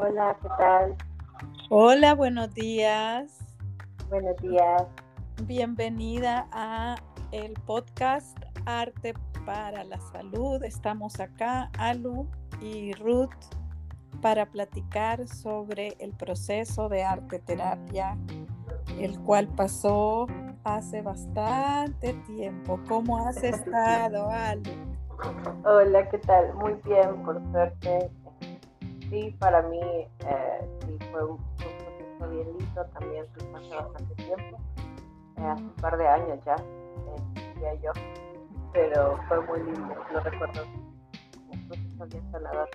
Hola, ¿qué tal? Hola, buenos días. Buenos días. Bienvenida a el podcast Arte para la Salud. Estamos acá, Alu y Ruth, para platicar sobre el proceso de arte terapia, el cual pasó hace bastante tiempo. ¿Cómo has estado, Alu? Hola, ¿qué tal? Muy bien, por suerte. Sí, para mí eh, sí, fue un, proceso bien lindo, también hace bastante tiempo, eh, hace un par de años ya, eh, yo, pero fue muy lindo, lo recuerdo un proceso bien sanador.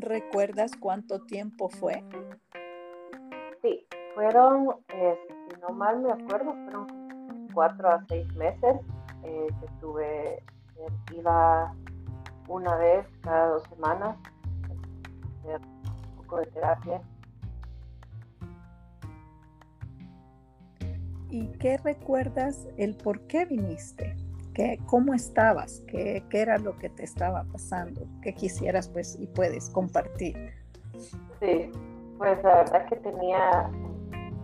¿Recuerdas cuánto tiempo fue? Sí, fueron, si no mal me acuerdo, fueron cuatro a seis meses eh, que estuve, eh, iba una vez cada dos semanas hacer un poco de terapia. ¿Y qué recuerdas el por qué viniste? ¿Qué, ¿Cómo estabas? ¿Qué, ¿Qué era lo que te estaba pasando? ¿Qué quisieras pues y puedes compartir? Sí, pues la verdad que tenía,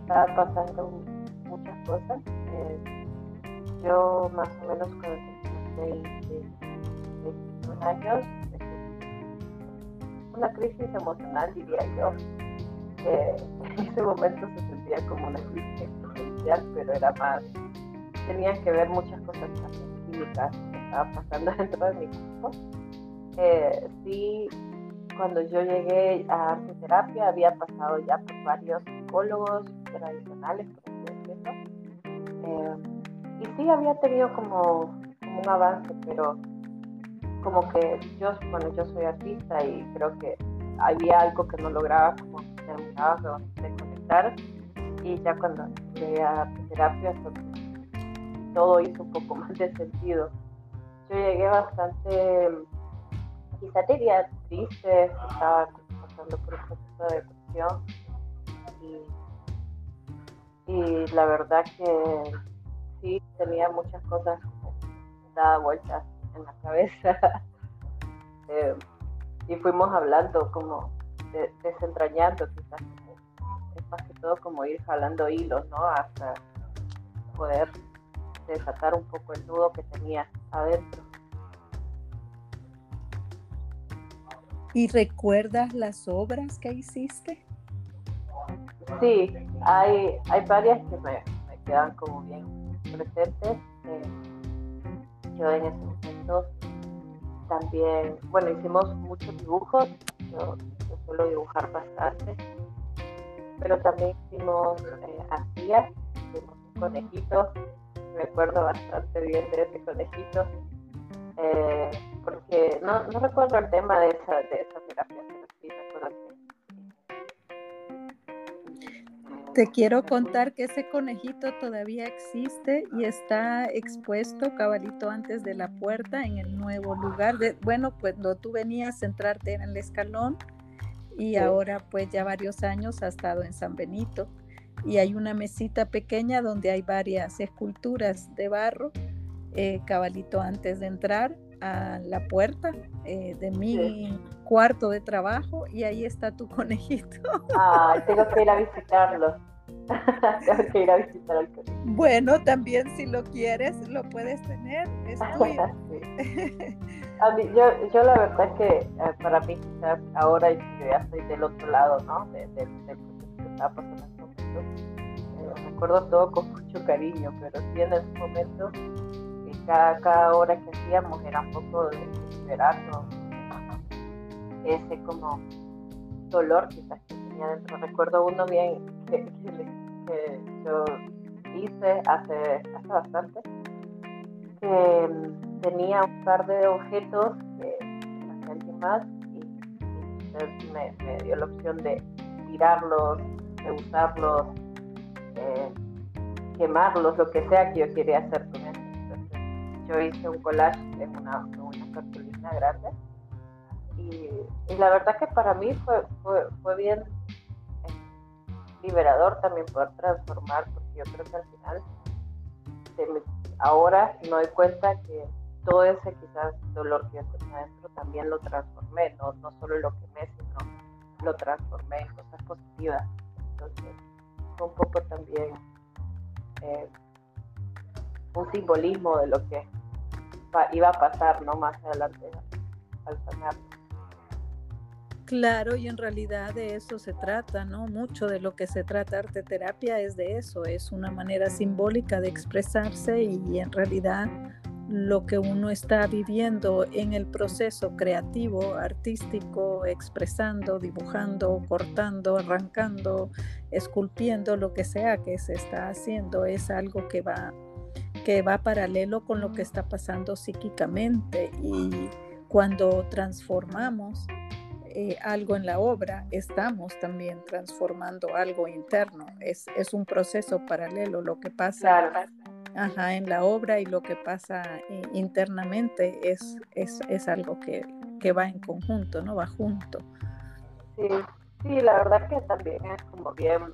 estaba pasando muchas cosas. Eh, yo más o menos con 21 años, una crisis emocional diría yo, que en ese momento se sentía como una crisis existencial, pero era más, tenía que ver muchas cosas químicas que estaban pasando dentro de mi cuerpo. Eh, sí, cuando yo llegué a arte terapia había pasado ya por varios psicólogos tradicionales, por decirlo. Eh, y sí había tenido como, un avance, pero como que yo, bueno, yo soy artista y creo que había algo que no lograba como terminaba de conectar. Y ya cuando llegué a terapia todo hizo un poco más de sentido. Yo llegué bastante, quizá diría triste, estaba pasando por un proceso de depresión. Y, y la verdad que sí tenía muchas cosas dadas vueltas en la cabeza. Eh, y fuimos hablando como desentrañando quizás. Es más que todo como ir jalando hilos, ¿no? Hasta poder desatar un poco el nudo que tenía adentro. ¿Y recuerdas las obras que hiciste? Sí, hay, hay varias que me, me quedan como bien presentes. En ese momento también, bueno, hicimos muchos dibujos, yo, suelo dibujar bastante, pero también hicimos eh, hacía, hicimos un conejito, me bastante bien de ese conejito, eh, porque no, no recuerdo el tema de esa, de esa terapia, pero sí recuerdo Te quiero contar que ese conejito todavía existe y está expuesto cabalito antes de la puerta en el nuevo lugar. De, bueno, cuando tú venías a entrarte en el escalón y ahora pues ya varios años ha estado en San Benito. Y hay una mesita pequeña donde hay varias esculturas de barro, eh, cabalito antes de entrar a la puerta eh, de mi cuarto de trabajo y ahí está tu conejito. Ah, tengo que ir a visitarlo. tengo que ir a visitar al conejito. Bueno, también si lo quieres, lo puedes tener. Es tuyo. a mí, yo, yo la verdad que eh, para mí quizás ahora yo ya estoy del otro lado, ¿no? Del de, de, que estaba pasando en ese momento. Eh, recuerdo todo con mucho cariño, pero sí en ese momento cada, cada hora que hacíamos era un poco de esperarnos ese como dolor quizás que tenía dentro. Recuerdo uno bien que, que, yo hice hace, hace bastante, que mm, tenía un par de objetos que alguien más y, me, dio la opción de tirarlos, de usarlos, eh, quemarlos, lo que sea que yo quería hacer con yo hice un collage en una, una cartulina grande y, la verdad que para mí fue, fue, bien eh, liberador también poder transformar, porque yo creo que al final ahora me doy cuenta que todo ese quizás dolor que yo tenía dentro también lo transformé, no, no solo lo quemé, sino lo transformé en cosas positivas. Entonces, fue un poco también eh, un simbolismo de lo que iba a pasar no más adelante al. Claro, y en realidad de eso se trata, ¿no? Mucho de lo que se trata arte terapia es de eso, es una manera simbólica de expresarse y en realidad lo que uno está viviendo en el proceso creativo, artístico, expresando, dibujando, cortando, arrancando, esculpiendo, lo que sea que se está haciendo, es algo que va, que va paralelo con lo que está pasando psíquicamente y cuando transformamos eh, algo en la obra, estamos también transformando algo interno. Es, es un proceso paralelo lo que pasa ajá, en la obra y lo que pasa eh, internamente es, es, es algo que, que, va en conjunto, ¿no? Va junto. Sí, sí, la verdad que también es como bien...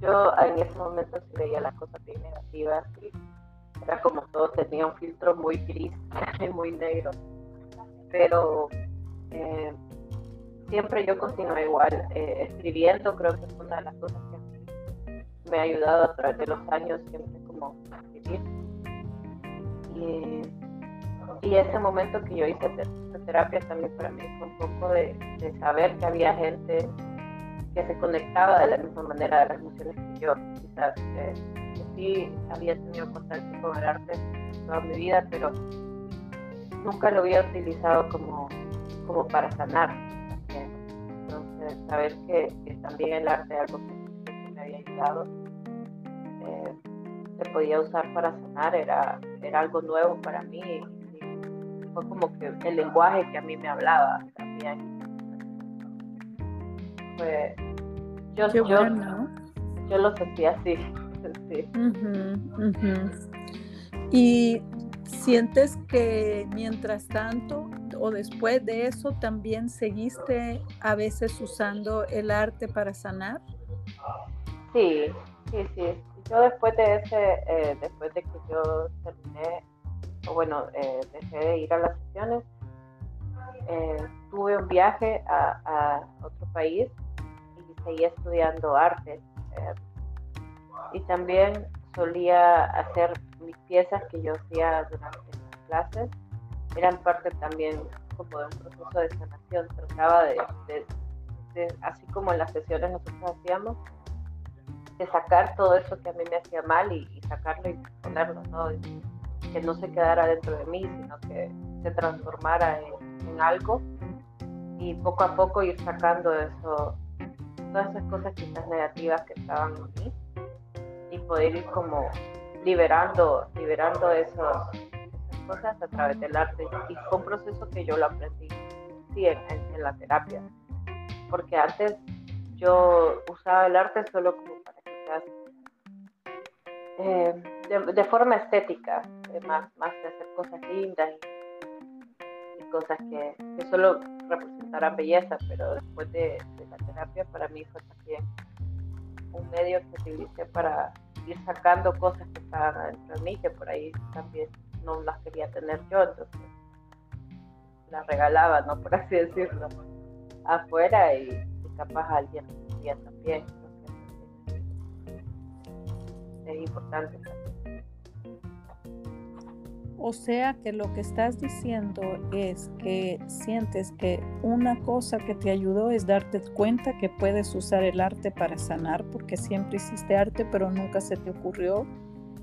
Eh, yo en ese momento sí veía las cosas bien negativas y era como todo tenía un filtro muy gris, muy negro, pero eh, siempre yo continué igual, escribiendo creo que es una de las cosas que me ha ayudado a través de los años siempre como vivir. Y, y, ese momento que yo hice terapia también para mí fue un poco de, saber que había gente que se conectaba de la misma manera de las emociones que yo. Quizás que, sí había tenido contacto con el arte toda mi vida, pero nunca lo había utilizado como, como para sanar. Entonces, saber que, también el arte es algo que me había ayudado se podía usar para sanar era, era algo nuevo para mí. fue como que el lenguaje que a mí me hablaba también. Yo, yo, lo sentía así. Y sientes que mientras tanto o después de eso también seguiste a veces usando el arte para sanar? Sí, sí, sí yo después de ese, eh, después de que yo terminé, o bueno, eh, dejé de ir a las sesiones, eh, tuve un viaje a, otro país y seguí estudiando arte. y también solía hacer mis piezas que yo hacía durante las clases, eran parte también como de un proceso de sanación. Trataba de, así como en las sesiones nosotros hacíamos, de sacar todo eso que a mí me hacía mal y, sacarlo y ponerlo, ¿no? que no se quedara dentro de mí, sino que se transformara en, algo y poco a poco ir sacando eso, todas esas cosas quizás negativas que estaban en mí y poder ir como liberando, liberando esas cosas a través del arte. Y fue un proceso que yo lo aprendí, sí, en, la terapia, porque antes yo usaba el arte solo como eh, de, forma estética, más, más de hacer cosas lindas y, cosas que, solo representaran belleza, pero después de, la terapia para mí fue también un medio que utilicé para ir sacando cosas que estaban dentro de mí, que por ahí también no las quería tener yo, entonces las regalaba, ¿no? Por así decirlo, afuera y, y capaz alguien también es importante. O sea que lo que estás diciendo es que sientes que una cosa que te ayudó es darte cuenta que puedes usar el arte para sanar, porque siempre hiciste arte, pero nunca se te ocurrió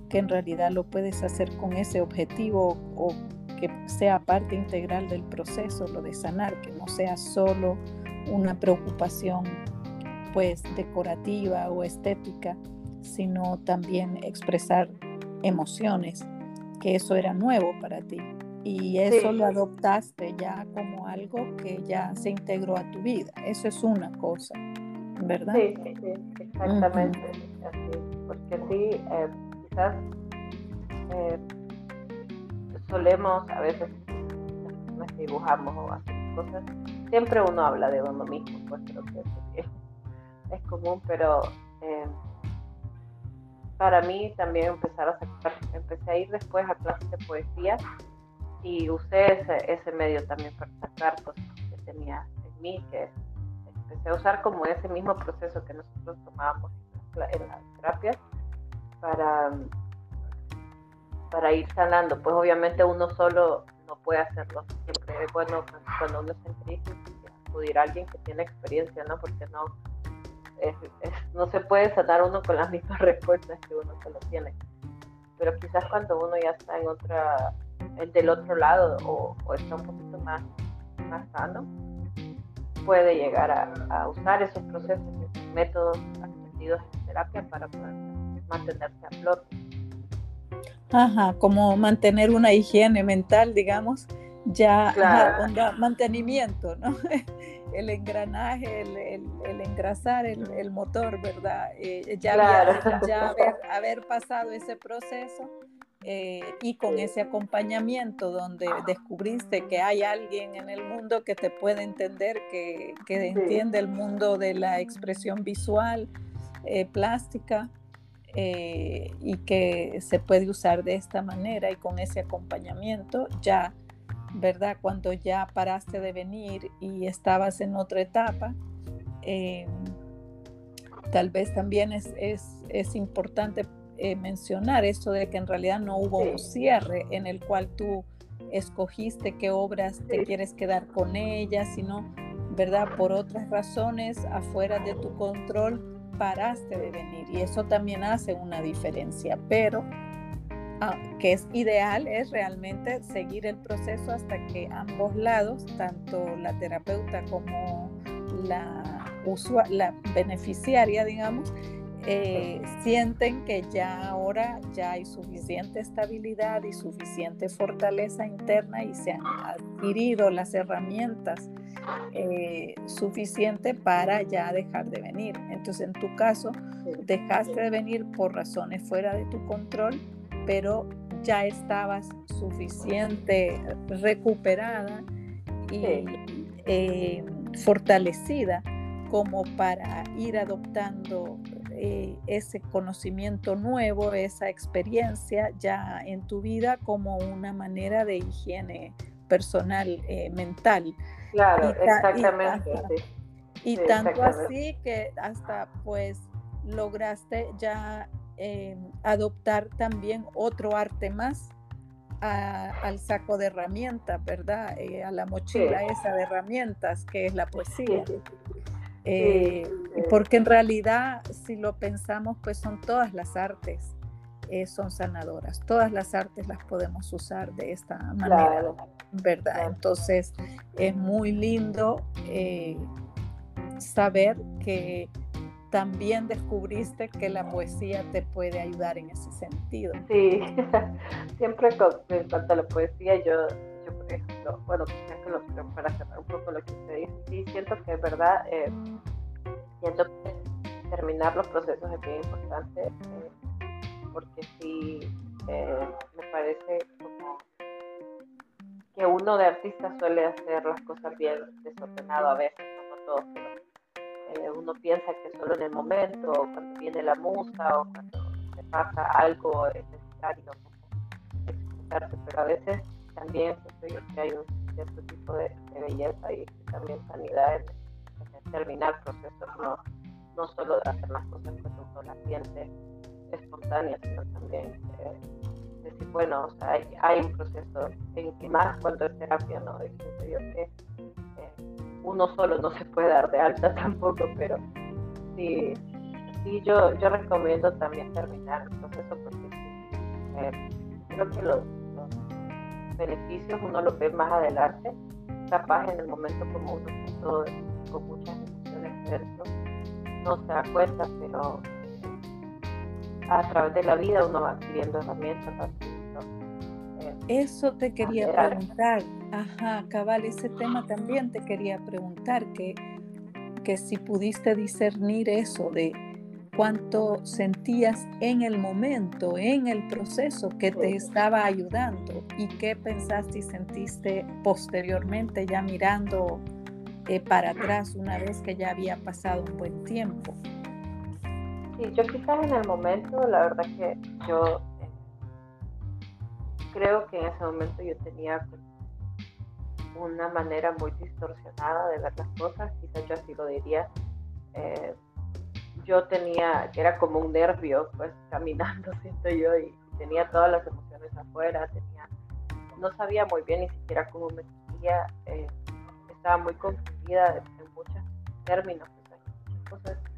que en realidad lo puedes hacer con ese objetivo o que sea parte integral del proceso, lo de sanar, que no sea solo una preocupación pues decorativa o estética, sino también expresar emociones, que eso era nuevo para ti. Y eso lo adoptaste ya como algo que ya se integró a tu vida. Eso es una cosa, ¿verdad? Sí, sí, exactamente. Porque sí, eh, quizás eh, solemos a veces dibujamos o hacemos cosas, siempre uno habla de uno mismo, pues creo que es, es común, pero eh, para mí también empezar a sacar, empecé a ir después a clases de poesía y usé ese, ese medio también para sacar cosas que tenía en mí, que empecé a usar como ese mismo proceso que nosotros tomábamos en, la, en las terapias para, para ir sanando. Pues obviamente uno solo no puede hacerlo. Siempre es bueno cuando uno está en crisis acudir a alguien que tiene experiencia, ¿no? Porque no, no se puede sanar uno con las mismas respuestas que uno solo tiene. Pero quizás cuando uno ya está en otra, del otro lado o, está un poquito más, más sano, puede llegar a, usar esos procesos, esos métodos aprendidos en terapia para poder mantenerse a flote. Ajá, como mantener una higiene mental, digamos, ya mantenimiento, ¿no? el engranaje, el, engrasar el, motor, ¿verdad? Eh, ya, haber, pasado ese proceso eh, y con ese acompañamiento donde descubriste que hay alguien en el mundo que te puede entender, que, entiende el mundo de la expresión visual, eh, plástica. y que se puede usar de esta manera y con ese acompañamiento ya ¿verdad? Cuando ya paraste de venir y estabas en otra etapa, em, tal vez también es, es, importante eh, mencionar esto de que en realidad no hubo un cierre en el cual tú escogiste qué obras te quieres quedar con ellas, sino, ¿verdad? Por otras razones afuera de tu control paraste de venir y eso también hace una diferencia, pero Ah, que es ideal es realmente seguir el proceso hasta que ambos lados, tanto la terapeuta como la, la beneficiaria, digamos, eh, sienten que ya ahora ya hay suficiente estabilidad y suficiente fortaleza interna y se han adquirido las herramientas eh, suficientes para ya dejar de venir. Entonces, en tu caso, dejaste de venir por razones fuera de tu control pero ya estabas suficiente recuperada y eh, fortalecida como para ir adoptando eh, ese conocimiento nuevo, esa experiencia ya en tu vida como una manera de higiene personal, eh, mental. Claro, exactamente. Y, tanto así que hasta pues lograste ya Em, adoptar también otro arte más al saco de herramientas, ¿verdad? Eh, a la mochila esa de herramientas que es la poesía. Eh, porque en realidad, si lo pensamos, pues son todas las artes, eh, son sanadoras. Todas las artes las podemos usar de esta manera, ¿verdad? Entonces, es muy lindo saber que también descubriste que la poesía te puede ayudar en ese sentido. Sí, siempre en cuanto a la poesía, yo, yo por ejemplo, bueno, para cerrar un poco lo que usted dice, sí, siento que es verdad, eh, siento que terminar los procesos es bien importante, eh, porque sí, eh, me parece como que uno de artista suele hacer las cosas bien desordenado a veces, no todos, pero eh, uno piensa que solo en el momento, cuando viene la musa, o cuando se pasa algo necesario expresarse, pero a veces también yo que hay un cierto tipo de, belleza y también sanidad en, terminar procesos, no, no solo de hacer las cosas cuando uno las siente sino también eh, decir, bueno, o sea, hay, un proceso en que más cuando es terapia, ¿no? Es yo que uno solo no se puede dar de alta tampoco, pero sí, sí yo, yo recomiendo también terminar el proceso porque eh, creo que los, beneficios uno los ve más adelante, capaz en el momento como uno todo con muchas emociones dentro, no se da cuenta, pero a través de la vida uno va adquiriendo herramientas, eso te quería preguntar. Ajá, cabal, ese tema también te quería preguntar, que, que si pudiste discernir eso de cuánto sentías en el momento, en el proceso que te estaba ayudando y qué pensaste y sentiste posteriormente ya mirando eh, para atrás una vez que ya había pasado un buen tiempo. Sí, yo quizás en el momento, la verdad que yo creo que en ese momento yo tenía pues, una manera muy distorsionada de ver las cosas, quizás yo así lo diría. Eh, yo tenía, era como un nervio, pues caminando, siento yo, y tenía todas las emociones afuera, tenía, no sabía muy bien ni siquiera cómo me sentía, eh, estaba muy confundida en muchos términos, pues, muchas cosas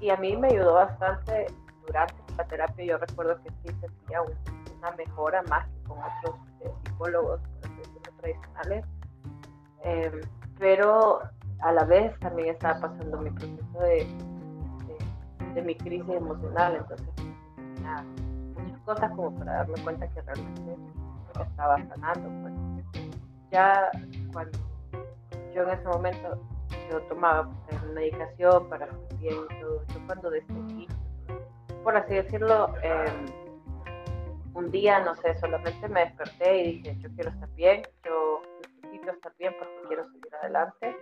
y a mí me ayudó bastante durante la terapia. Yo recuerdo que sí sentía una mejora más que con otros eh, psicólogos tradicionales, em, pero a la vez también estaba pasando mi proceso de, de, mi crisis emocional, entonces tenía muchas cosas como para darme cuenta que realmente estaba sanando. Pues. Ya cuando yo en ese momento yo tomaba pues, medicación para bien Yo cuando decidí, por así decirlo, em, un día, no sé, solamente me desperté y dije, yo quiero estar bien, yo necesito estar bien porque quiero seguir adelante.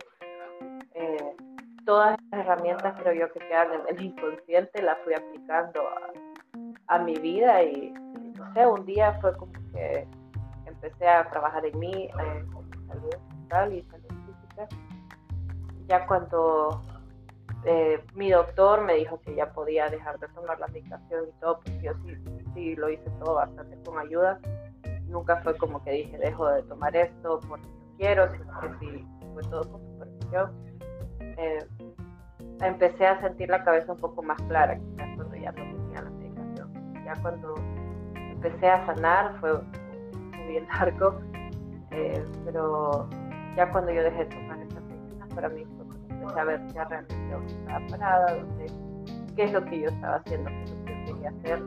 Eh, todas las herramientas creo yo que quedan en el inconsciente las fui aplicando a, mi vida y, no sé, un día fue como que empecé a trabajar en mí, eh, salud mental y salud física ya cuando eh, mi doctor me dijo que ya podía dejar de tomar la medicación y todo, porque yo sí, sí lo hice todo bastante con ayuda. Nunca fue como que dije, dejo de tomar esto porque quiero, sino que sí, fue todo con supervisión. Eh, empecé a sentir la cabeza un poco más clara, quizás cuando ya no tenía la medicación. Ya cuando empecé a sanar fue muy largo, eh, pero ya cuando yo dejé de tomar esa medicina para mí saber ya realmente dónde estaba parada, qué es lo que yo estaba haciendo, qué es lo que yo quería hacer.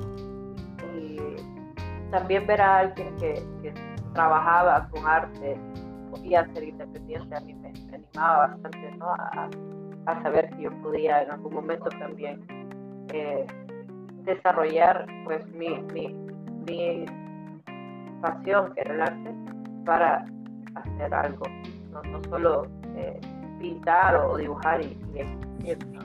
Y también ver a alguien que, trabajaba con arte, podía ser independiente, a mí me, animaba bastante ¿no? a, a, saber que yo podía en algún momento también eh, desarrollar pues mi, mi, mi pasión que era el arte para hacer algo, no, no solo eh, pintar o dibujar y, y, ¿no?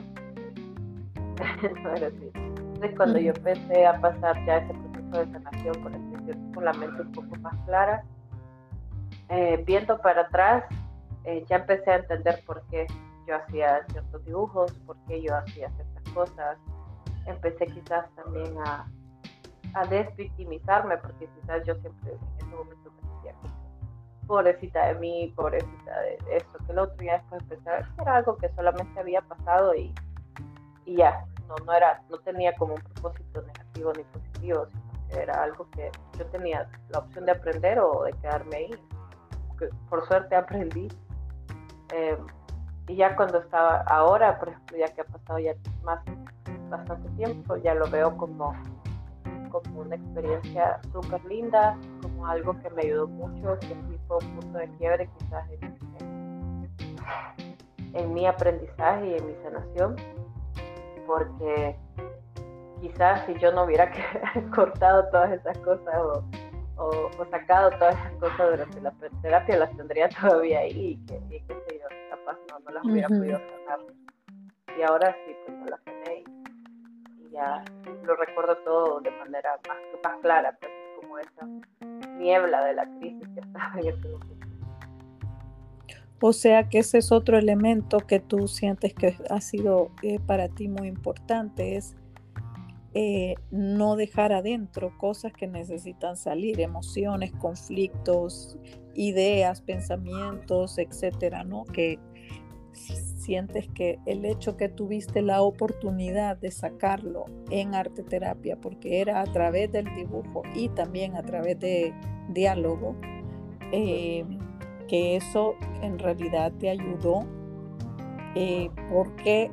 era así. Entonces cuando yo empecé a pasar ya ese proceso de sanación con, con la mente un poco más clara, eh, viendo para atrás, eh, ya empecé a entender por qué yo hacía ciertos dibujos, por qué yo hacía ciertas cosas. Empecé quizás también a, a desvictimizarme, porque quizás yo siempre en ese momento me sentía pobrecita de mí, pobrecita de esto, que el otro, ya después empecé a ver que era algo que solamente había pasado y, y ya, no, no, era, no tenía como un propósito negativo ni positivo, sino que era algo que yo tenía la opción de aprender o de quedarme ahí. Que por suerte aprendí. Em, y ya cuando estaba ahora, por ejemplo, ya que ha pasado ya más bastante tiempo, ya lo veo como como una experiencia súper linda, como algo que me ayudó mucho, que fue un punto de quiebre quizás en, mi aprendizaje y en mi sanación, porque quizás si yo no hubiera cortado todas esas cosas o, sacado todas esas cosas durante la terapia, las tendría todavía ahí y que, y sé yo, capaz no, no las hubiera podido sanar. Y ahora sí, pues no las sané y ya lo recuerdo todo de manera más, más clara, pues, como esa niebla de la crisis que estaba en. O sea que ese es otro elemento que tú sientes que ha sido eh, para ti muy importante, es eh, no dejar adentro cosas que necesitan salir, emociones, conflictos, ideas, pensamientos, etcétera, ¿no? Que sientes que el hecho que tuviste la oportunidad de sacarlo en arte terapia, porque era a través del dibujo y también a través de diálogo, eh, que eso en realidad te ayudó, eh, porque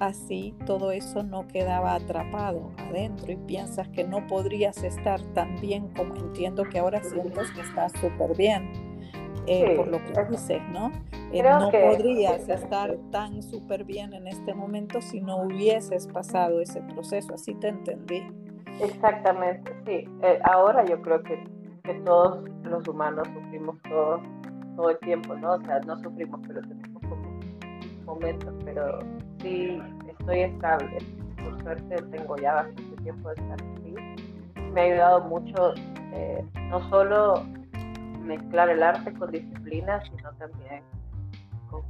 así todo eso no quedaba atrapado adentro y piensas que no podrías estar tan bien como entiendo que ahora sientes que estás súper bien eh, por lo que dices, ¿no? Eh, no podrías estar tan súper bien en este momento si no hubieses pasado ese proceso, así te entendí. Exactamente, sí. Eh, ahora yo creo que, que, todos los humanos sufrimos todo, todo el tiempo, ¿no? O sea, no sufrimos, pero tenemos como momentos, pero sí estoy estable, por por suerte tengo ya bastante tiempo de estar aquí, me ha ayudado mucho eh, no solo mezclar el arte con disciplina, sino también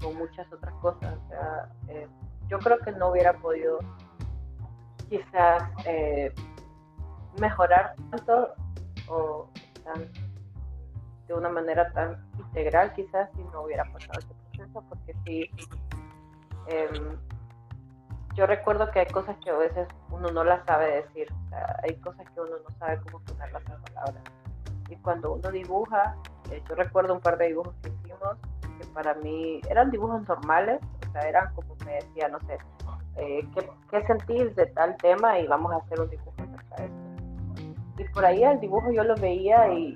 con, muchas otras cosas. O sea, eh, yo creo que no hubiera podido quizás eh, mejorar tanto o de una manera tan integral quizás si no hubiera pasado ese proceso, porque sí, em, yo recuerdo que hay cosas que a veces uno no las sabe decir, hay cosas que uno no sabe cómo ponerlas en palabras. Y cuando uno dibuja, eh, yo recuerdo un par de dibujos que hicimos que para mí eran dibujos normales, o sea, eran como me decía, no sé, eh, ¿qué, ¿qué, sentís de tal tema? Y vamos a hacer un dibujo acerca de eso. Y por ahí el dibujo yo lo veía y,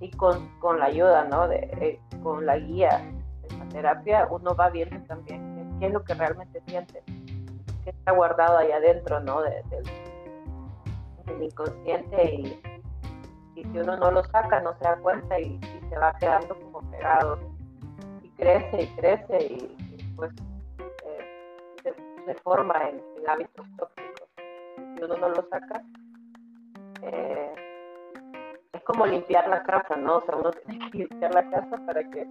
y con, con la ayuda, ¿no? De, eh, con la guía de la terapia, uno va viendo también qué, es lo que realmente siente, qué está guardado ahí adentro, ¿no? De, del inconsciente y si uno no lo saca no se da cuenta y, se va quedando como pegado crece y crece y, pues eh, se, forma en, hábitos tóxicos. Si uno no lo saca, eh, es como limpiar la casa, ¿no? O sea, uno tiene que limpiar la casa para que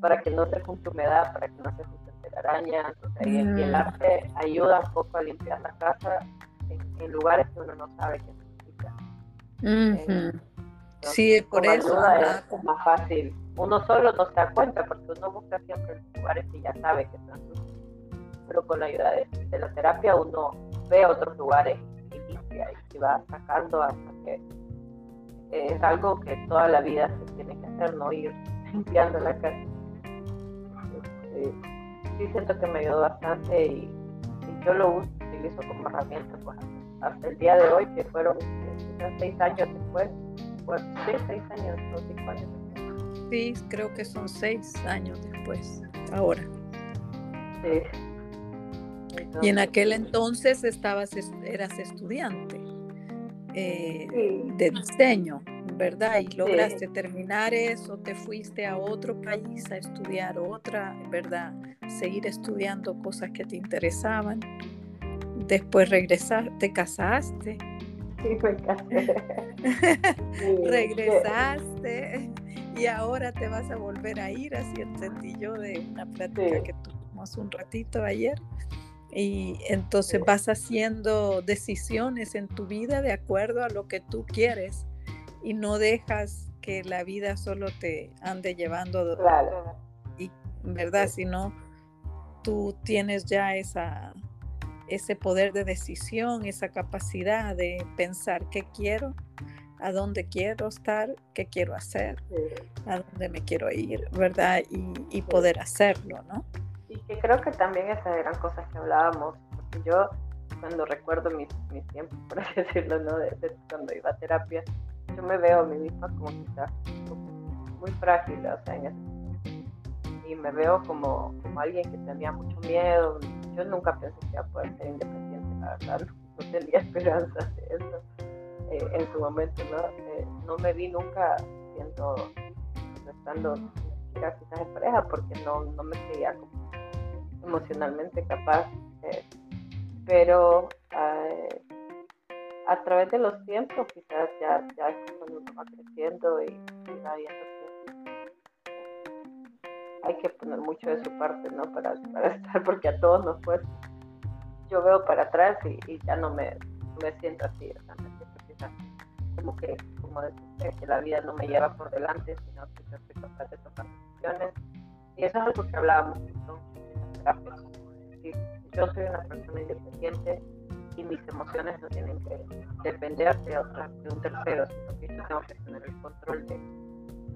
para que no se junte humedad, para que no se junte arañas, o sea, y, el mm. arte ayuda un poco a limpiar la casa en, lugares que uno no sabe que necesita. Sí, por eso. Es más fácil. Uno solo no se da cuenta porque uno busca siempre lugares que ya sabe que están. Pero con la ayuda de, la terapia uno ve otros lugares y limpia y va sacando hasta que es algo que toda la vida se tiene que hacer, no ir limpiando la casa. Sí, siento que me ayudó bastante y, yo lo utilizo como herramienta pues, hasta el día de hoy, que fueron seis años después. Pues, seis años o cinco años Sí, creo que son seis años después, ahora. Sí. y en aquel entonces estabas, eras estudiante eh, de diseño, ¿verdad? Y lograste terminar eso, te fuiste a otro país a estudiar otra, ¿verdad? Seguir estudiando cosas que te interesaban. Después regresaste, te casaste Sí, me casé. Regresaste y ahora te vas a volver a ir, así entendí yo de una plática que tuvimos un ratito ayer. Y entonces vas haciendo decisiones en tu vida de acuerdo a lo que tú quieres y no dejas que la vida solo te ande llevando claro. y verdad, sino tú tienes ya esa ese poder de decisión, esa capacidad de pensar qué quiero, a dónde quiero estar, qué quiero hacer, a dónde me quiero ir, ¿verdad? Y, poder hacerlo, ¿no? Y que creo que también esas eran cosas que hablábamos, porque yo cuando recuerdo mis, mis tiempos, por así decirlo, ¿no? De, cuando iba a terapia, yo me veo a mí misma como quizás muy frágil, o sea, en ese, y me veo como, como alguien que tenía mucho miedo, yo nunca pensé que iba a poder ser independiente, la verdad, no, tenía esperanza de eso eh, en su momento, ¿no? Eh, no me vi nunca siendo, estando quizás en pareja, porque no, no me creía como emocionalmente capaz, eh, pero a través de los tiempos quizás ya, ya cuando uno va creciendo y, y va viendo hay que poner mucho de su parte, ¿no? Para, para estar, porque a todos nos pues, yo veo para atrás y, ya no me, me siento así, o como que, como decir, que la vida no me lleva por delante, sino que yo soy capaz de tomar decisiones. Y eso es algo que hablábamos yo soy una persona independiente y mis emociones no tienen que depender de, otra, de un tercero, sino que yo tengo que tener el control de,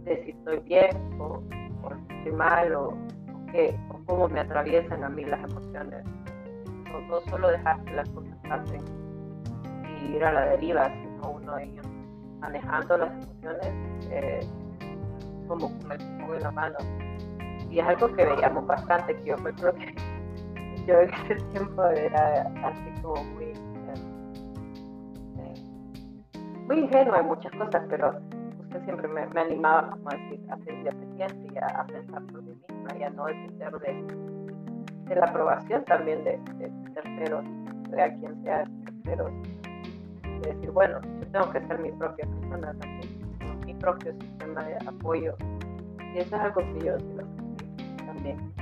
de si estoy bien o estoy mal o, cómo me atraviesan a mí las emociones. No, solo dejar que las cosas pasen y ir a la deriva, sino uno ir manejando las emociones eh, como con el la mano. Y es algo que veíamos bastante, que yo creo que yo en ese tiempo era así como muy, eh, eh, muy ingenuo en muchas cosas, pero siempre me, animaba como a decir, a ser independiente y a, pensar por mí misma y a no depender de, de la aprobación también de, terceros. a quien sea pero de decir, bueno, yo tengo que ser mi propia persona también, mi propio sistema de apoyo. Y eso es algo que yo también,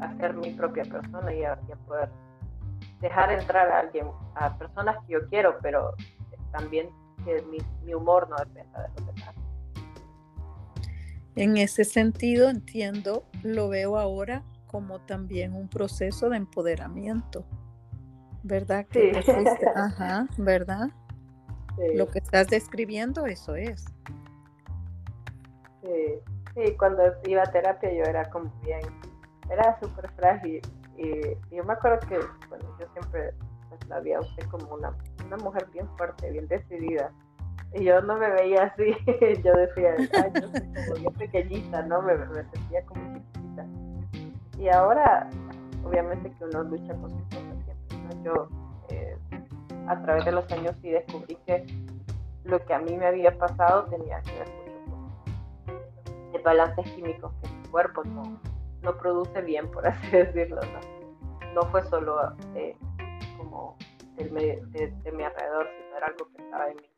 hacer mi propia persona y a, poder dejar entrar a alguien, a personas que yo quiero, pero también que mi, mi humor no dependa de los demás. En ese sentido, entiendo, lo veo ahora como también un proceso de empoderamiento, ¿verdad? Sí. Ajá, ¿verdad? Lo que estás describiendo, eso es. Sí, sí, cuando iba a terapia yo era como bien, era súper frágil y, yo me acuerdo que, bueno, yo siempre pues, la había usted como una, una mujer bien fuerte, bien decidida y yo no me veía así, yo decía, Ay, yo soy como bien pequeñita, ¿no? Me, sentía como chiquitita. Y ahora, obviamente que uno lucha por sus cosas siempre, ¿no? Yo, eh, a través de los años sí descubrí que lo que a mí me había pasado tenía que ver mucho con el balance químico que mi cuerpo no, no produce bien, por así decirlo, ¿no? No fue solo eh, como de, mi alrededor, sino era algo que estaba en mí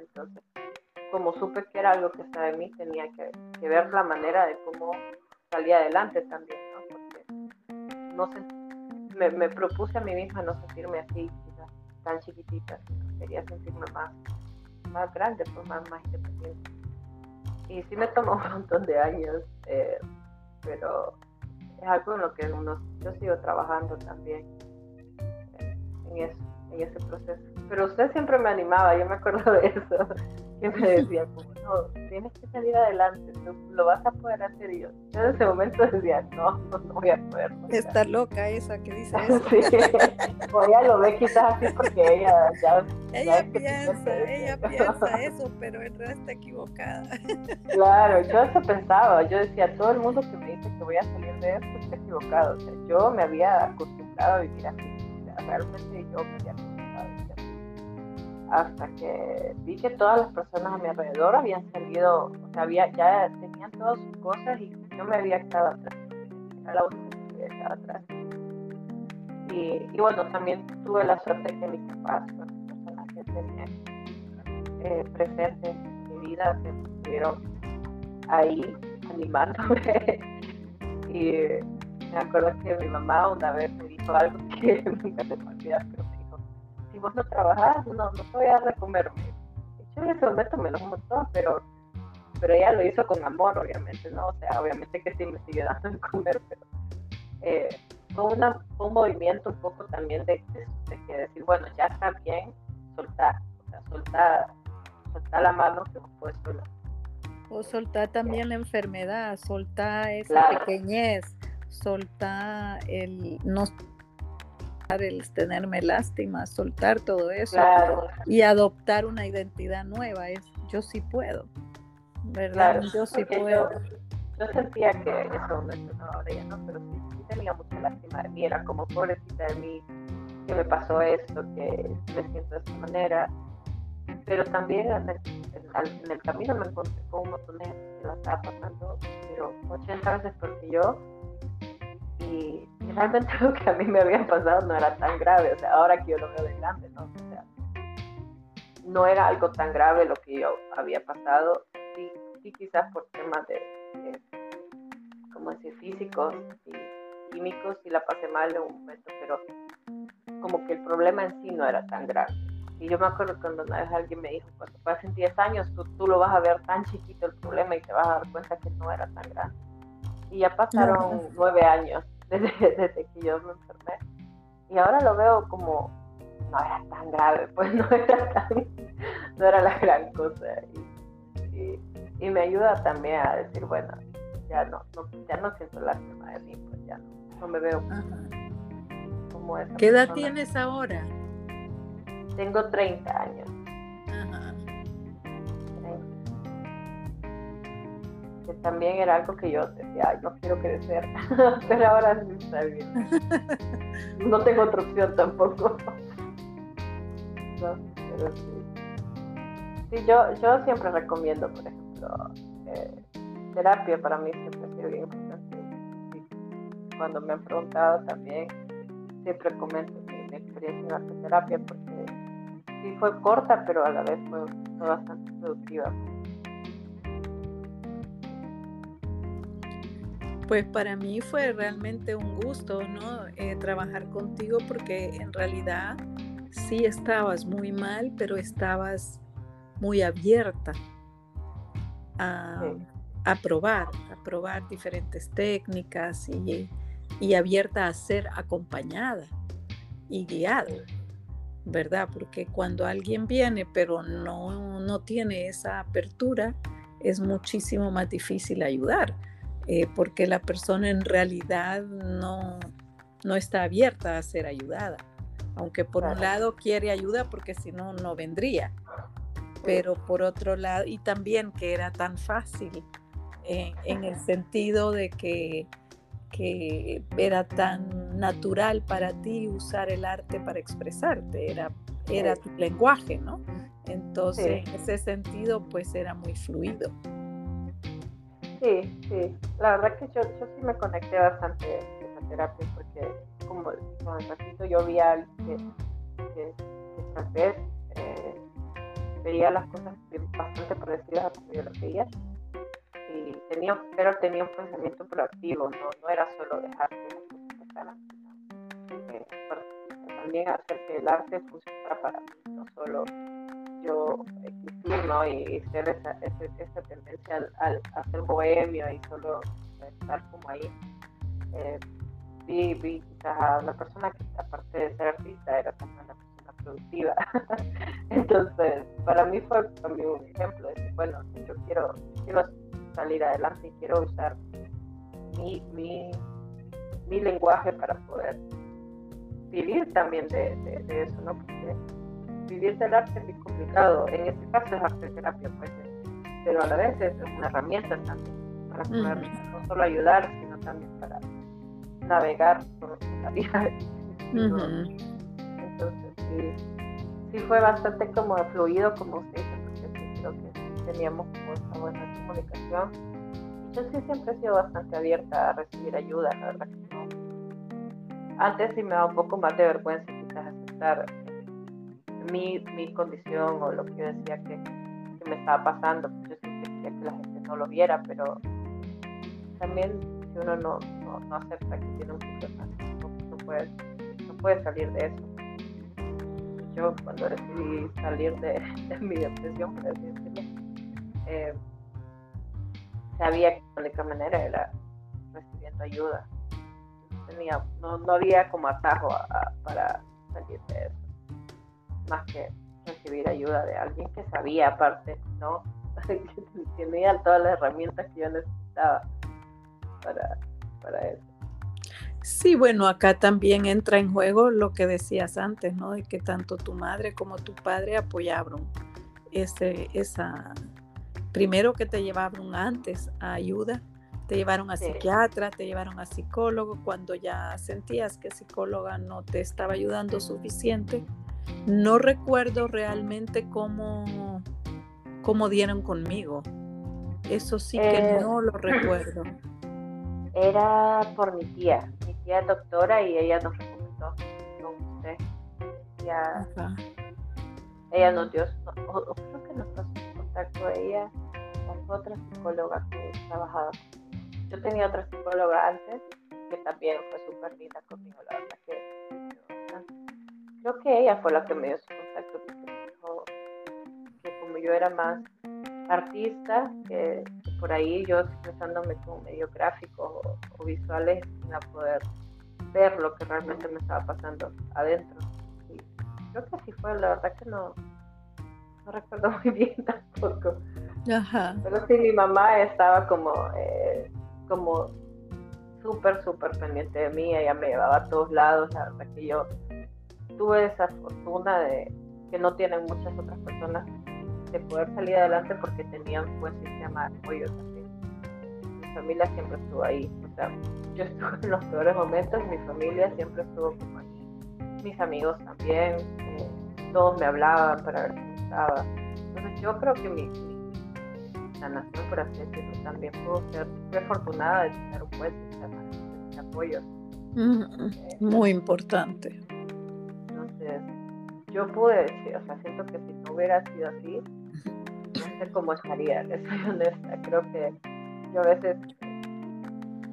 entonces, como supe que era algo que estaba en mí, tenía que, ver la manera de cómo salir adelante también, ¿no? Porque no sé, me, propuse a mí misma no sentirme así, tan chiquitita, quería sentirme más, más grande, pues más, más independiente. Y sí me tomó un montón de años, eh, pero es algo en lo que uno, yo sigo trabajando también en eso en ese proceso. Pero usted siempre me animaba, yo me acuerdo de eso. Siempre decía, como, no, tienes que salir adelante, tú lo vas a poder hacer. Y yo, en ese momento decía, no, no, voy a poder. Está loca esa que dice eso. sí, o ella lo ve quizás así porque ella ya... Ella piensa, ella piensa eso, pero en realidad está equivocada. Claro, yo eso pensaba, yo decía, todo el mundo que me dice que voy a salir de esto está equivocado. O sea, yo me había acostumbrado a vivir así realmente yo me había hasta que vi que todas las personas a mi alrededor habían salido, o sea, había, ya tenían todas sus cosas y yo me había quedado atrás, era la única que había quedado atrás. Y, bueno, también tuve la suerte que mis papás, personas que tenían eh, presentes en mi vida, se estuvieron ahí animándome. y me acuerdo que mi mamá una vez me algo que nunca se me olvida, pero me dijo, si vos no trabajás, no, no te voy a dar de comer. Yo en ese momento me lo montó, pero, pero ella lo hizo con amor, obviamente, ¿no? O sea, obviamente que sí me sigue dando de comer, pero eh, fue, una, un movimiento un poco también de, de, que decir, bueno, ya está bien, soltar, o sea, soltar, soltar la mano que vos puedes soltar. O soltar también la enfermedad, soltar esa pequeñez, soltar el no el tenerme lástima, soltar todo eso y adoptar una identidad nueva. Es yo sí puedo, ¿verdad? yo sí puedo. Yo, sentía que eso sonaba de ella, ¿no? Pero sí, tenía mucha lástima de mí, era como pobrecita de mí, que me pasó esto, que me siento de esta manera. Pero también en el, en el camino me encontré con un montón de gente que la estaba pasando, pero 80 veces porque yo y, realmente lo que a mí me había pasado no era tan grave, o sea, ahora que yo lo veo de grande, ¿no? O sea, no era algo tan grave lo que yo había pasado, sí, sí quizás por temas de, como decir, físicos y químicos, y la pasé mal en un momento, pero como que el problema en sí no era tan grave. Y yo me acuerdo cuando una vez alguien me dijo, cuando pasen 10 años, tú, tú lo vas a ver tan chiquito el problema y te vas a dar cuenta que no era tan grande. Y ya pasaron nueve años desde, que yo me enfermé. Y ahora lo veo como, no era tan grave, pues no era tan, no era la gran cosa. Y, y, me ayuda también a decir, bueno, ya no, ya no siento lástima de mí, pues ya no, me veo como esa ¿Qué edad tienes ahora? Tengo 30 años. También era algo que yo decía, no quiero crecer, pero ahora sí está bien. No tengo otra opción tampoco. pero sí. Sí, yo, yo siempre recomiendo, por ejemplo, eh, terapia para mí siempre ha sido bien importante. Cuando me han preguntado también, siempre comento mi, experiencia en arte terapia porque sí fue corta, pero a la vez fue, bastante productiva. Pues para mí fue realmente un gusto, ¿no? Eh, trabajar contigo porque en realidad sí estabas muy mal, pero estabas muy abierta a, a probar, a probar diferentes técnicas y, y abierta a ser acompañada y guiada, ¿verdad? Porque cuando alguien viene pero no, no tiene esa apertura, es muchísimo más difícil ayudar, eh, porque la persona en realidad no, no está abierta a ser ayudada, aunque por un lado quiere ayuda porque si no, no vendría, pero por otro lado, y también que era tan fácil eh, en el sentido de que que era tan natural para ti usar el arte para expresarte, era, era tu lenguaje, ¿no? Entonces, en ese sentido, pues era muy fluido. Sí, sí. La verdad que yo, yo sí me conecté bastante con esa terapia porque como con el ratito yo vi a alguien que, tal vez eh, veía las cosas bastante parecidas a como yo las veía y tenía, pero tenía un pensamiento proactivo, no, no era solo dejar que las cosas también hacer que el arte funcione para mí, no solo yo existir ¿no? y, ser esa, esa, tendencia al, a ser bohemio y solo estar como ahí. Eh, vi, vi quizás a una persona que aparte de ser artista era también una persona productiva. Entonces, para mí fue también un ejemplo de que, bueno, yo quiero, quiero salir adelante y quiero usar mi, mi, mi lenguaje para poder vivir también de, de, eso, ¿no? Porque vivir del arte es muy complicado. En este caso es arte terapia, pues, pero a la vez es una herramienta también para poder no solo ayudar, sino también para navegar por la vida. Entonces, sí, sí fue bastante como fluido, como usted dice, porque sí creo que teníamos como esta buena comunicación. Yo sí siempre he sido bastante abierta a recibir ayuda, la verdad que no. Antes sí me da un poco más de vergüenza quizás aceptar mi, mi condición o lo que yo decía que, me estaba pasando. Yo siempre quería que la gente no lo viera, pero también si uno no, no, acepta que tiene un problema, no, puede, no puede salir de eso. Yo cuando decidí salir de, de mi depresión, por decirlo, eh, sabía que la única manera era recibiendo ayuda. Tenía, no, no había como atajo para salir de eso, más que recibir ayuda de alguien que sabía aparte, ¿no? que tenía todas las herramientas que yo necesitaba para, para eso. Sí, bueno, acá también entra en juego lo que decías antes, ¿no? De que tanto tu madre como tu padre apoyaron ese, esa, primero que te llevaron antes a ayuda, te llevaron a psiquiatra, te llevaron a psicólogo, cuando ya sentías que psicóloga no te estaba ayudando suficiente. No recuerdo realmente cómo, cómo dieron conmigo. Eso sí que eh, no lo recuerdo. Era por mi tía, mi tía doctora y ella nos recomendó con usted. Ella, ella nos dio, creo que nos pasó contacto ella con otra psicóloga que trabajaba. Yo tenía otra psicóloga antes que también fue súper linda conmigo, la verdad que creo que ella fue la que me dio su contacto porque me dijo que como yo era más artista, que, por ahí yo expresándome como medio gráfico o, visuales, a poder ver lo que realmente me estaba pasando adentro. Y creo que así fue, la verdad que no, no recuerdo muy bien tampoco. Ajá. Pero sí, mi mamá estaba como, eh, como súper, súper pendiente de mí, ella me llevaba a todos lados, la verdad que yo tuve esa fortuna de que no tienen muchas otras personas de poder salir adelante porque tenían un buen sistema de apoyo también. Mi familia siempre estuvo ahí, o sea, yo estuve en los peores momentos, mi familia siempre estuvo como ahí, mis amigos también, eh, todos me hablaban para ver cómo estaba. Entonces yo creo que mi, sanación, por así decirlo, también puedo ser muy afortunada de tener un buen sistema de apoyo muy importante. Yo pude decir, o sea, siento que si no hubiera sido así, no sé cómo estaría, les soy honesta. Creo que yo a veces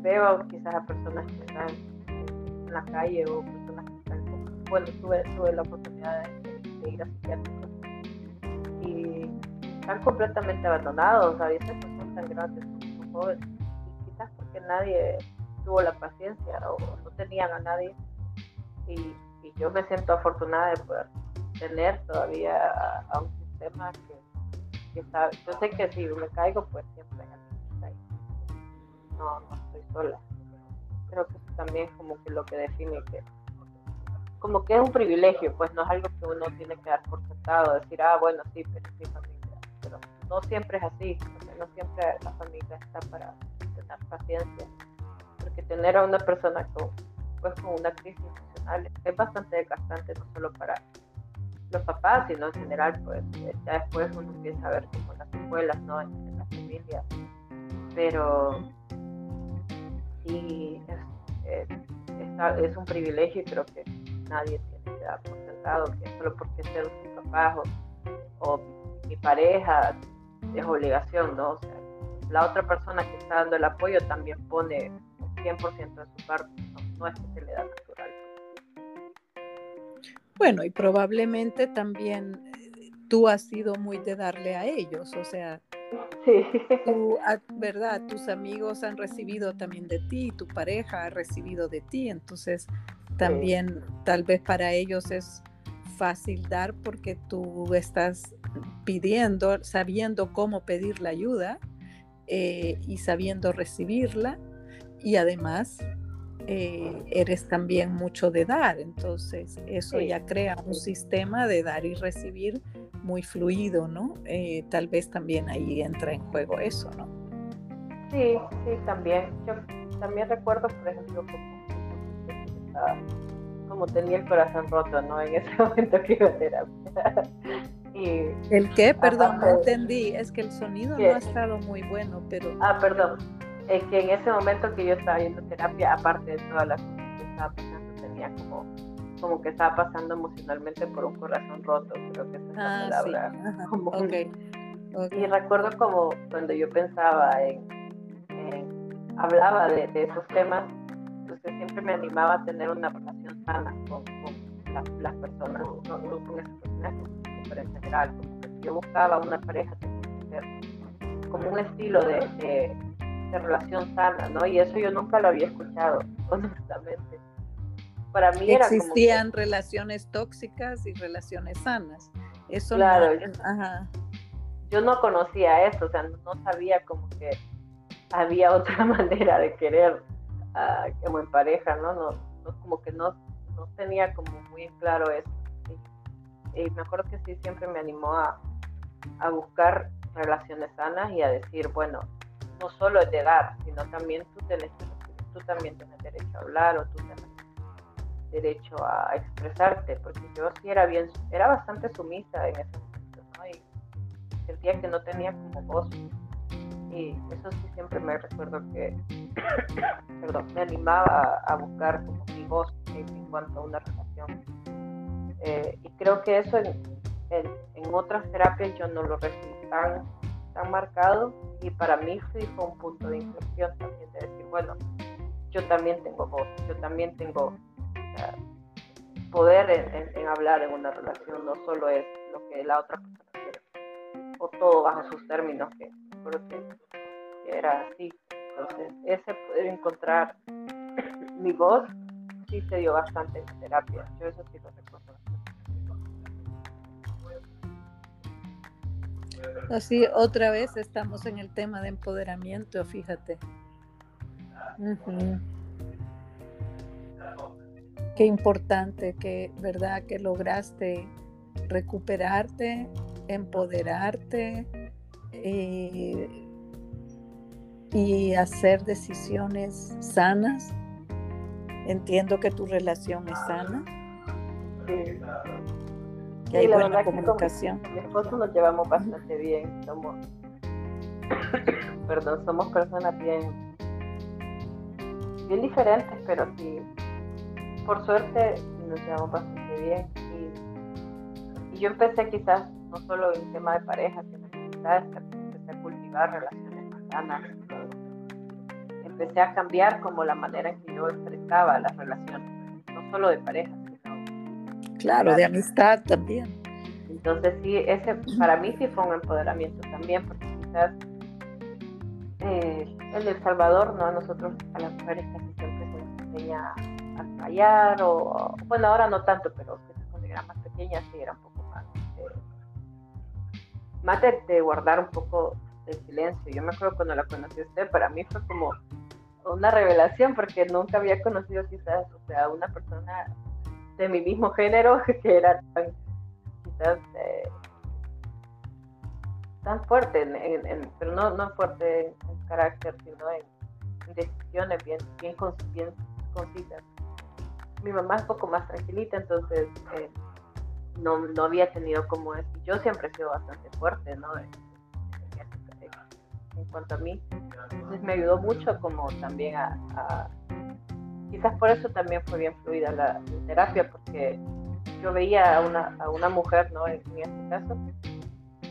veo quizás a personas que están en la calle o personas que están como, bueno, tuve, tuve la oportunidad de, ir a psiquiátricos y están completamente abandonados, a veces pues, son tan grandes, son jóvenes, y quizás porque nadie tuvo la paciencia o no tenían a nadie y, yo me siento afortunada de poder tener todavía a, un sistema que, sabe, yo sé que si me caigo pues siempre hay no, no estoy sola. Creo que eso también es como que lo que define que como que es un privilegio pues no es algo que uno tiene que dar por sentado decir ah bueno sí pero sí familia pero no siempre es así no siempre la familia está para tener paciencia. Porque tener a una persona con pues con una crisis es bastante desgastante no solo para los papás sino en general pues ya después uno empieza a ver como las escuelas no en, la familia pero sí es, es, un privilegio y creo que nadie tiene que dar por sentado que solo porque sea mi papá o, o, mi pareja es obligación, ¿no? O sea, la otra persona que está dando el apoyo también pone 100% de su parte, no, es que se le da. Bueno, y probablemente también eh, tú has sido muy de darle a ellos, o sea, sí. tú, ¿verdad? Tus amigos han recibido también de ti, tu pareja ha recibido de ti, entonces también tal vez para ellos es fácil dar porque tú estás pidiendo, sabiendo cómo pedir la ayuda eh, y sabiendo recibirla y además eh, eres también mucho de dar, entonces eso ya crea un sistema de dar y recibir muy fluido, ¿no? Eh, tal vez también ahí entra en juego eso, ¿no? Sí, sí, también. Yo también recuerdo, por ejemplo, como, tenía el corazón roto, ¿no? En ese momento que iba a terapia. y, ¿El qué? Perdón, no entendí. Es que el sonido no ha estado muy bueno, pero... Ah, perdón. Es que en ese momento que yo estaba yendo terapia, aparte de todas las cosas que estaba pasando, tenía como como que estaba pasando emocionalmente por un corazón roto, creo que esa es la ah, palabra. Y recuerdo como cuando yo pensaba en, hablaba de, esos temas, entonces siempre me animaba a tener una relación sana con, las personas, no, con esas personas, pero en general, yo buscaba una pareja como un estilo de, de, de relación sana, ¿no? Y eso yo nunca lo había escuchado, honestamente para mí era existían relaciones tóxicas y relaciones sanas. Eso claro, yo, no conocía eso, o sea, no sabía como que había otra manera de querer uh, como en pareja, ¿no? No, como que no, no tenía como muy en claro eso. Y, me acuerdo que sí siempre me animó a, a buscar relaciones sanas y a decir, bueno, no solo es de dar, sino también tú, tenés, tú también tienes derecho a hablar o tú tienes derecho a expresarte, porque yo sí era bien, era bastante sumisa en ese momento, ¿no? Y sentía que no tenía como voz. Y eso sí siempre me recuerdo que, perdón, me animaba a, buscar como mi voz en, cuanto a una relación. Eh, y creo que eso en, en, otras terapias yo no lo recibí tan, tan marcado y para mí fue un punto de inflexión también de decir, bueno, yo también tengo voz, yo también tengo poder en, hablar en una relación no solo es lo que la otra persona quiere, o todo bajo sus términos, que creo que, era así. Entonces, ese poder encontrar mi voz sí se dio bastante en terapia. Yo eso sí lo recuerdo. Así, otra vez estamos en el tema de empoderamiento, fíjate qué importante que, ¿verdad? Que lograste recuperarte, empoderarte eh, y hacer decisiones sanas. Entiendo que tu relación es sana. Sí. Que hay buena comunicación. con mi esposo nos llevamos bastante bien. Somos, perdón, somos personas bien, bien diferentes, pero sí por suerte nos llevamos bastante bien y, yo empecé quizás no solo en tema de pareja, sino quizás empecé a cultivar relaciones más sanas. Empecé a cambiar como la manera en que yo expresaba las relaciones, no solo de pareja. Claro, de amistad también. Entonces sí, ese para mí sí fue un empoderamiento también, porque quizás eh, el El Salvador, ¿no? A nosotros, a las mujeres casi siempre se nos enseña a callar, o bueno, ahora no tanto, pero cuando era más pequeña sí era un poco más, eh, más de, guardar un poco de silencio. Yo me acuerdo cuando la conocí a usted, para mí fue como una revelación, porque nunca había conocido quizás, o sea, una persona de mi mismo género que era tan, quizás, eh, tan fuerte, pero no, no fuerte en, carácter, sino en, decisiones bien, bien, bien concisas mi mamá es un poco más tranquilita, entonces eh, no, no, había tenido como eso. Yo siempre he sido bastante fuerte, ¿no? En, cuanto a mí. Entonces me ayudó mucho como también a, Quizás por eso también fue bien fluida la, terapia, porque yo veía a una, a una mujer, ¿no? En, este caso,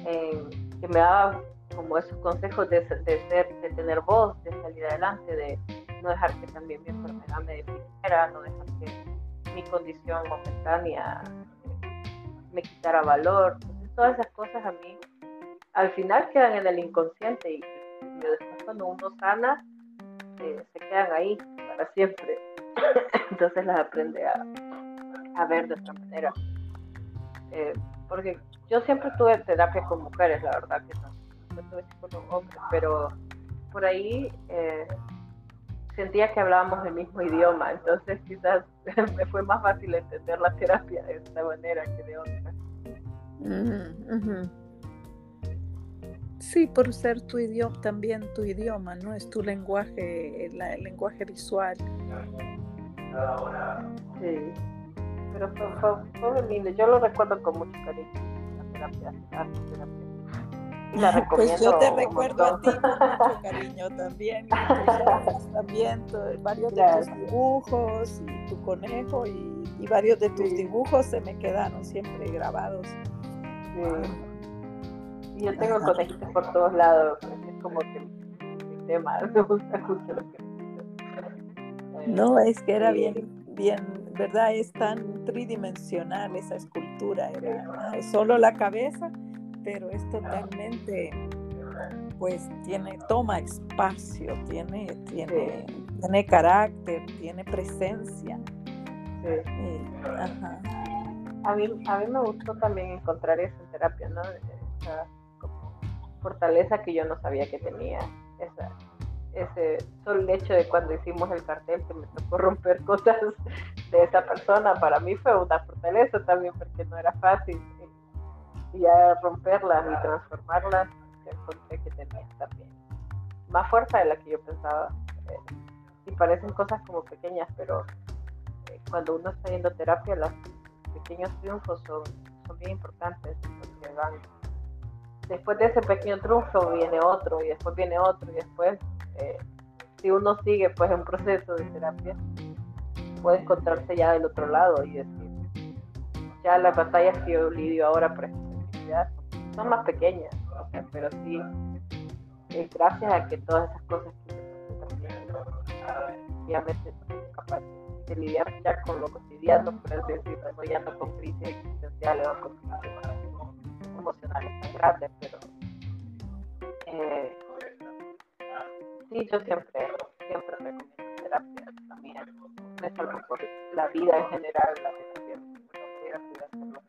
que me daba como esos consejos de, de, ser, de tener voz, de salir adelante, de no dejar que también mi enfermedad me definiera, no dejar que mi condición momentánea me quitara valor. todas esas cosas a mí al final quedan en el inconsciente y, después cuando uno sana eh, se quedan ahí para siempre. Entonces las aprende a, ver de otra manera. Eh, porque yo siempre tuve terapia con mujeres, la verdad que no, no tuve con hombres, pero por ahí eh, sentía que hablábamos el mismo idioma, entonces quizás me fue más fácil entender la terapia de esta manera que de otra. Sí, por ser tu idioma, también tu idioma, ¿no? Es tu lenguaje, el, lenguaje visual. Sí, pero fue, fue, lindo, yo lo recuerdo con mucho cariño, la terapia, la terapia. Pues yo te recuerdo a ti con mucho cariño también, también varios de tus dibujos y tu conejo y, varios de tus dibujos se me quedaron siempre grabados. Y yo tengo conejitos por todos lados, es como que mi tema, me gusta mucho lo que No, es que era bien, bien, ¿verdad? Es tan tridimensional esa escultura, era solo la cabeza pero es totalmente, pues tiene, toma espacio, tiene, tiene, tiene carácter, tiene presencia. A, mí, a mí me gustó también encontrar esa terapia, ¿no? Esa fortaleza que yo no sabía que tenía. Esa, ese solo hecho de cuando hicimos el cartel que me tocó romper cosas de esa persona, para mí fue una fortaleza también porque no era fácil y a romperlas y transformarlas, encontré que tenía también más fuerza de la que yo pensaba. Eh, y parecen cosas como pequeñas, pero eh, cuando uno está yendo terapia, los pequeños triunfos son, son bien importantes, porque van después de ese pequeño triunfo viene otro y después viene otro y después eh, si uno sigue pues en proceso de terapia puede encontrarse ya del otro lado y decir ya las batallas que yo lidio ahora por ejemplo son más pequeñas, pero sí, es gracias a que todas esas cosas que obviamente soy capaz de lidiar ya con lo cotidiano, por decirlo, ya no con crisis existenciales o con crisis emocionales tan grandes, pero eh, sí, yo siempre, siempre recomiendo terapia también, me salvo por la vida en general, la terapia, no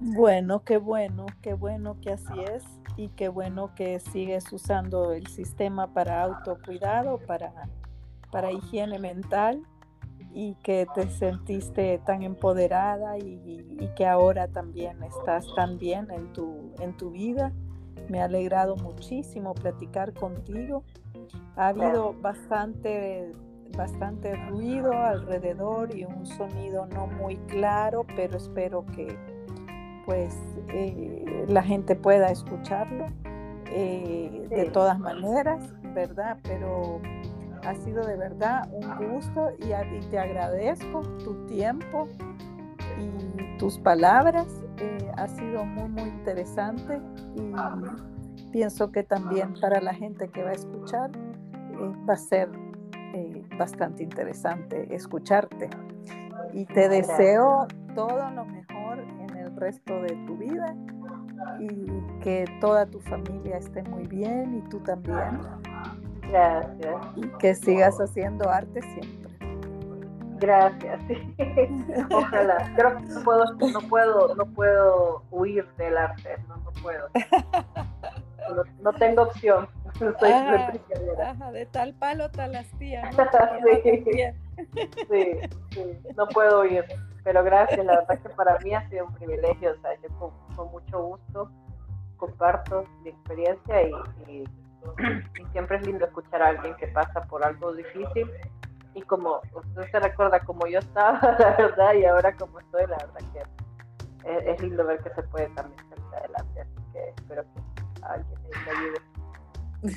bueno, qué bueno, qué bueno que así es y qué bueno que sigues usando el sistema para autocuidado, para, para higiene mental y que te sentiste tan empoderada y, que ahora también estás tan bien en tu, en tu vida. Me ha alegrado muchísimo platicar contigo. Ha habido bastante bastante ruido alrededor y un sonido no muy claro, pero espero que pues eh, la gente pueda escucharlo eh, de todas maneras, ¿verdad? Pero ha sido de verdad un gusto y, te agradezco tu tiempo y tus palabras. Eh, ha sido muy, muy interesante y pienso que también para la gente que va a escuchar eh, va a ser eh, bastante interesante escucharte. Y te deseo todo lo mejor en el resto de tu vida y que toda tu familia esté muy bien y tú también. Gracias. Que sigas haciendo arte siempre. Gracias. Ojalá. Creo que no puedo, no puedo, no puedo huir del arte, no, no puedo. No, tengo opción. Soy ajá, de tal palo, tal astilla. ¿no? sí, sí, no puedo huir. Pero gracias, la verdad que para mí ha sido un privilegio. O sea, yo con, mucho gusto comparto mi experiencia y, y, siempre es lindo escuchar a alguien que pasa por algo difícil. Y como usted se recuerda como yo estaba, la verdad, y ahora como estoy, la verdad que es, lindo ver que se puede también salir adelante. Así que espero que alguien le ayude.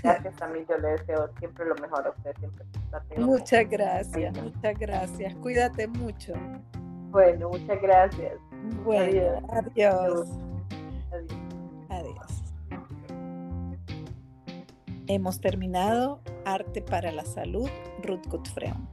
Gracias también, yo le deseo siempre lo mejor a usted. Siempre muchas gracias, muchas gracias. Cuídate mucho. Bueno, muchas gracias. Bueno, adiós. Adiós. adiós. Hemos terminado Arte para la Salud, Ruth Gutfreund.